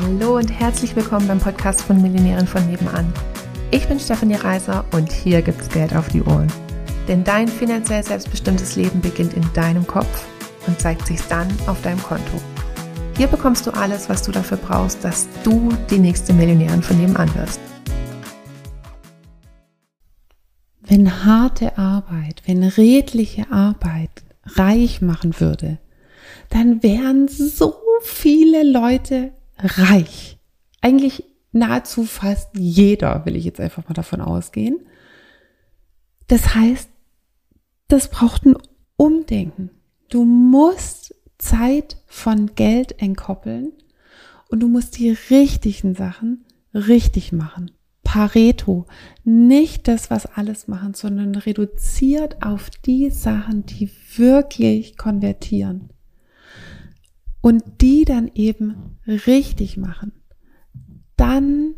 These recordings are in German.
Hallo und herzlich willkommen beim Podcast von Millionären von nebenan. Ich bin Stefanie Reiser und hier gibt's Geld auf die Ohren. Denn dein finanziell selbstbestimmtes Leben beginnt in deinem Kopf und zeigt sich dann auf deinem Konto. Hier bekommst du alles, was du dafür brauchst, dass du die nächste Millionärin von nebenan wirst. Wenn harte Arbeit, wenn redliche Arbeit reich machen würde, dann wären so viele Leute reich. Eigentlich nahezu fast jeder, will ich jetzt einfach mal davon ausgehen. Das heißt, das braucht ein Umdenken. Du musst Zeit von Geld entkoppeln und du musst die richtigen Sachen richtig machen. Pareto, nicht das, was alles machen, sondern reduziert auf die Sachen, die wirklich konvertieren und die dann eben richtig machen, dann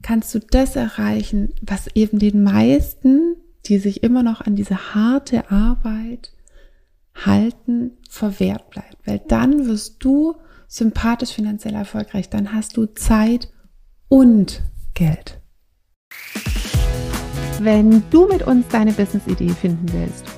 kannst du das erreichen, was eben den meisten, die sich immer noch an diese harte Arbeit halten, verwehrt bleibt. Weil dann wirst du sympathisch finanziell erfolgreich, dann hast du Zeit und Geld. Wenn du mit uns deine Business-Idee finden willst